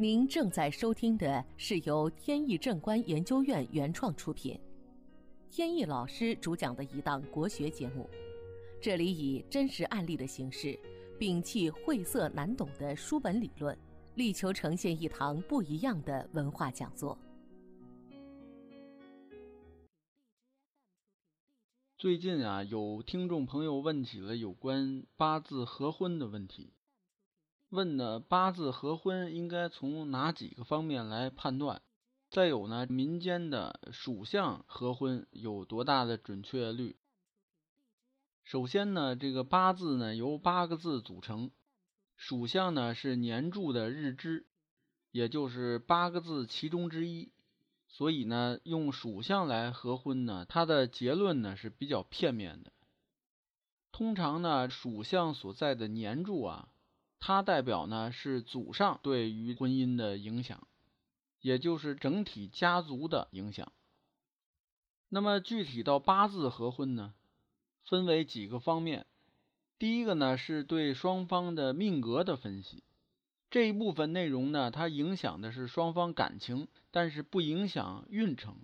您正在收听的是由天意正观研究院原创出品，天意老师主讲的一档国学节目。这里以真实案例的形式，摒弃晦涩难懂的书本理论，力求呈现一堂不一样的文化讲座。最近啊，有听众朋友问起了有关八字合婚的问题。问呢，八字合婚应该从哪几个方面来判断？再有呢，民间的属相合婚有多大的准确率？首先呢，这个八字呢由八个字组成，属相呢是年柱的日支，也就是八个字其中之一。所以呢，用属相来合婚呢，它的结论呢是比较片面的。通常呢，属相所在的年柱啊。它代表呢是祖上对于婚姻的影响，也就是整体家族的影响。那么具体到八字合婚呢，分为几个方面。第一个呢是对双方的命格的分析，这一部分内容呢，它影响的是双方感情，但是不影响运程。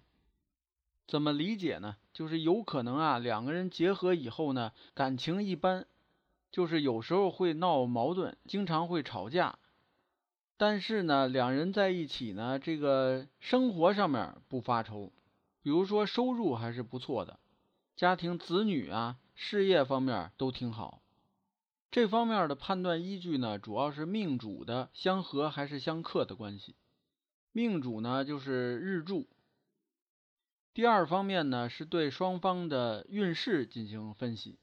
怎么理解呢？就是有可能啊，两个人结合以后呢，感情一般。就是有时候会闹矛盾，经常会吵架，但是呢，两人在一起呢，这个生活上面不发愁，比如说收入还是不错的，家庭、子女啊，事业方面都挺好。这方面的判断依据呢，主要是命主的相合还是相克的关系。命主呢，就是日柱。第二方面呢，是对双方的运势进行分析。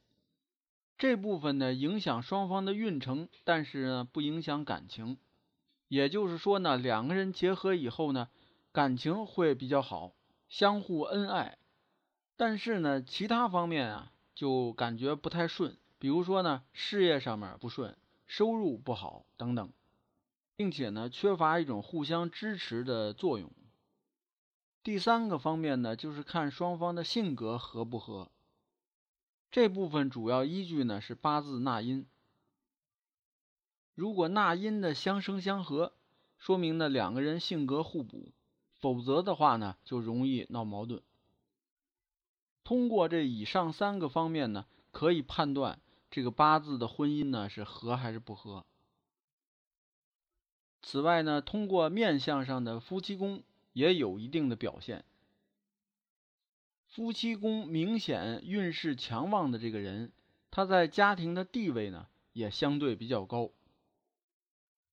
这部分呢影响双方的运程，但是呢不影响感情。也就是说呢，两个人结合以后呢，感情会比较好，相互恩爱。但是呢，其他方面啊就感觉不太顺，比如说呢，事业上面不顺，收入不好等等，并且呢缺乏一种互相支持的作用。第三个方面呢，就是看双方的性格合不合。这部分主要依据呢是八字纳音，如果纳音的相生相合，说明呢两个人性格互补；否则的话呢就容易闹矛盾。通过这以上三个方面呢，可以判断这个八字的婚姻呢是合还是不合。此外呢，通过面相上的夫妻宫也有一定的表现。夫妻宫明显运势强旺的这个人，他在家庭的地位呢也相对比较高。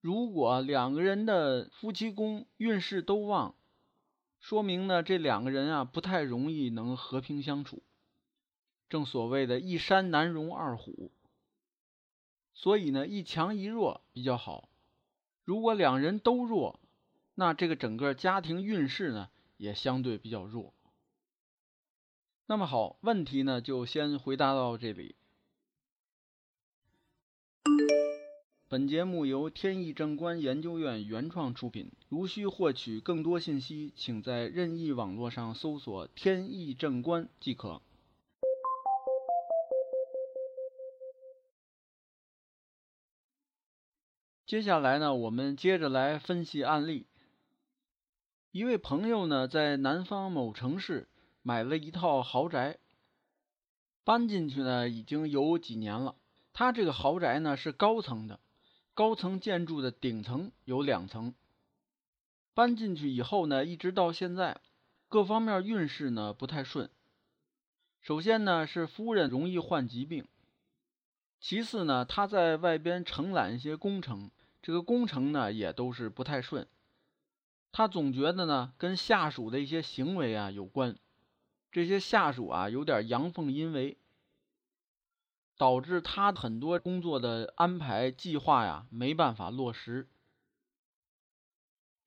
如果两个人的夫妻宫运势都旺，说明呢这两个人啊不太容易能和平相处。正所谓的一山难容二虎，所以呢一强一弱比较好。如果两人都弱，那这个整个家庭运势呢也相对比较弱。那么好，问题呢就先回答到这里。本节目由天意正观研究院原创出品。如需获取更多信息，请在任意网络上搜索“天意正观”即可。接下来呢，我们接着来分析案例。一位朋友呢，在南方某城市。买了一套豪宅，搬进去呢已经有几年了。他这个豪宅呢是高层的，高层建筑的顶层有两层。搬进去以后呢，一直到现在，各方面运势呢不太顺。首先呢是夫人容易患疾病，其次呢他在外边承揽一些工程，这个工程呢也都是不太顺。他总觉得呢跟下属的一些行为啊有关。这些下属啊，有点阳奉阴违，导致他很多工作的安排计划呀没办法落实。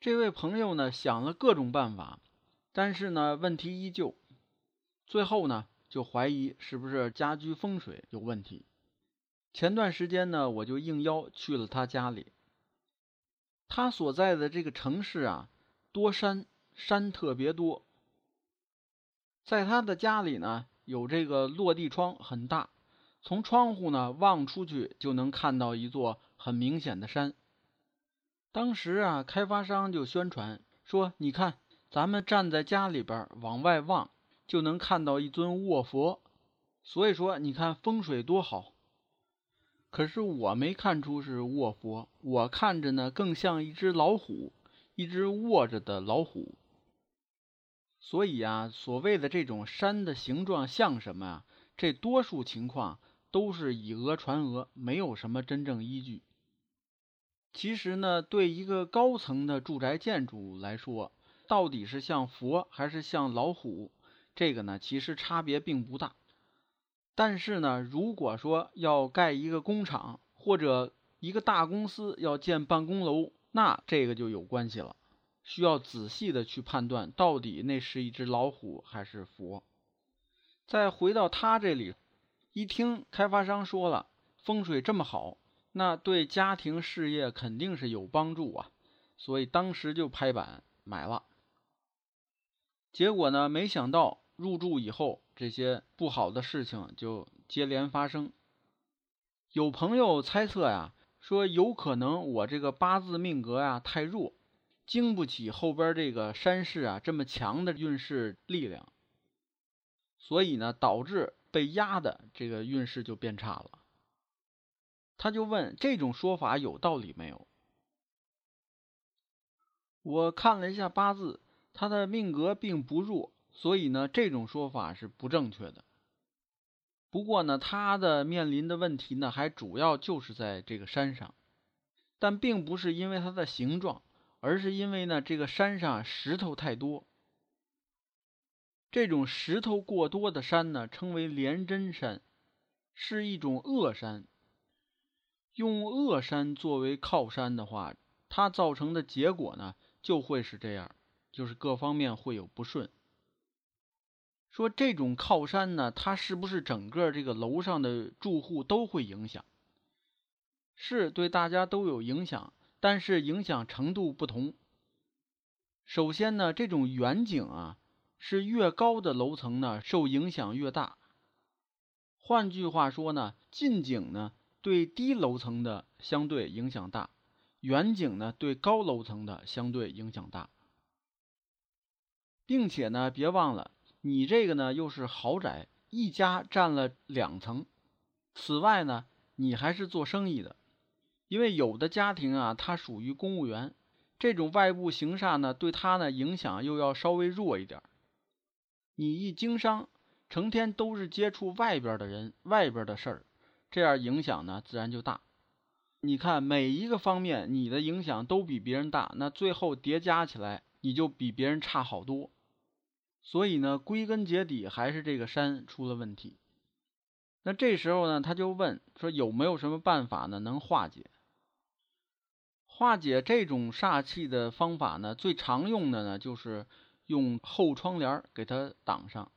这位朋友呢想了各种办法，但是呢问题依旧，最后呢就怀疑是不是家居风水有问题。前段时间呢我就应邀去了他家里，他所在的这个城市啊多山，山特别多。在他的家里呢，有这个落地窗，很大，从窗户呢望出去就能看到一座很明显的山。当时啊，开发商就宣传说：“你看，咱们站在家里边往外望，就能看到一尊卧佛，所以说你看风水多好。”可是我没看出是卧佛，我看着呢更像一只老虎，一只卧着的老虎。所以啊，所谓的这种山的形状像什么啊？这多数情况都是以讹传讹，没有什么真正依据。其实呢，对一个高层的住宅建筑来说，到底是像佛还是像老虎，这个呢，其实差别并不大。但是呢，如果说要盖一个工厂或者一个大公司要建办公楼，那这个就有关系了。需要仔细的去判断，到底那是一只老虎还是佛。再回到他这里，一听开发商说了风水这么好，那对家庭事业肯定是有帮助啊，所以当时就拍板买了。结果呢，没想到入住以后，这些不好的事情就接连发生。有朋友猜测呀，说有可能我这个八字命格呀太弱。经不起后边这个山势啊这么强的运势力量，所以呢导致被压的这个运势就变差了。他就问这种说法有道理没有？我看了一下八字，他的命格并不弱，所以呢这种说法是不正确的。不过呢他的面临的问题呢还主要就是在这个山上，但并不是因为它的形状。而是因为呢，这个山上石头太多。这种石头过多的山呢，称为连针山，是一种恶山。用恶山作为靠山的话，它造成的结果呢，就会是这样，就是各方面会有不顺。说这种靠山呢，它是不是整个这个楼上的住户都会影响？是对大家都有影响。但是影响程度不同。首先呢，这种远景啊，是越高的楼层呢受影响越大。换句话说呢，近景呢对低楼层的相对影响大，远景呢对高楼层的相对影响大。并且呢，别忘了，你这个呢又是豪宅，一家占了两层。此外呢，你还是做生意的。因为有的家庭啊，他属于公务员，这种外部行煞呢，对他呢影响又要稍微弱一点。你一经商，成天都是接触外边的人、外边的事儿，这样影响呢自然就大。你看每一个方面，你的影响都比别人大，那最后叠加起来，你就比别人差好多。所以呢，归根结底还是这个山出了问题。那这时候呢，他就问说有没有什么办法呢能化解？化解这种煞气的方法呢，最常用的呢就是用厚窗帘给它挡上。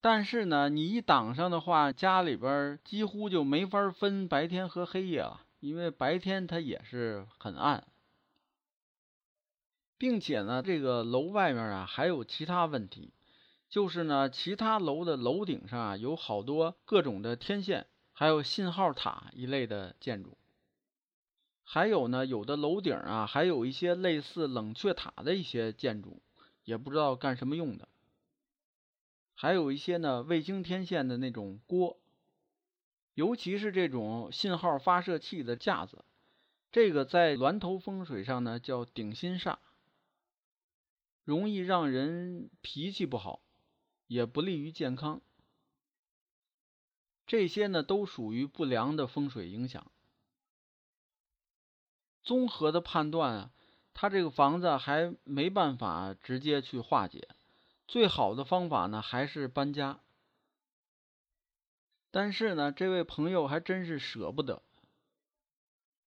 但是呢，你一挡上的话，家里边几乎就没法分白天和黑夜了，因为白天它也是很暗，并且呢，这个楼外面啊还有其他问题，就是呢，其他楼的楼顶上啊有好多各种的天线，还有信号塔一类的建筑。还有呢，有的楼顶啊，还有一些类似冷却塔的一些建筑，也不知道干什么用的。还有一些呢，未经天线的那种锅，尤其是这种信号发射器的架子，这个在峦头风水上呢叫顶心煞，容易让人脾气不好，也不利于健康。这些呢都属于不良的风水影响。综合的判断啊，他这个房子还没办法直接去化解，最好的方法呢还是搬家。但是呢，这位朋友还真是舍不得。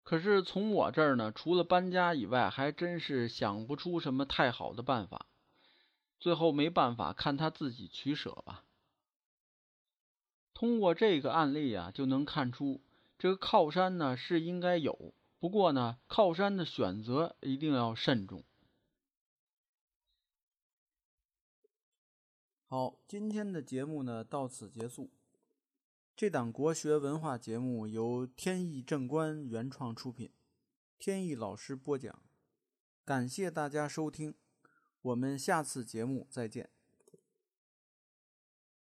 可是从我这儿呢，除了搬家以外，还真是想不出什么太好的办法。最后没办法，看他自己取舍吧。通过这个案例啊，就能看出这个靠山呢是应该有。不过呢，靠山的选择一定要慎重。好，今天的节目呢到此结束。这档国学文化节目由天意正观原创出品，天意老师播讲，感谢大家收听，我们下次节目再见。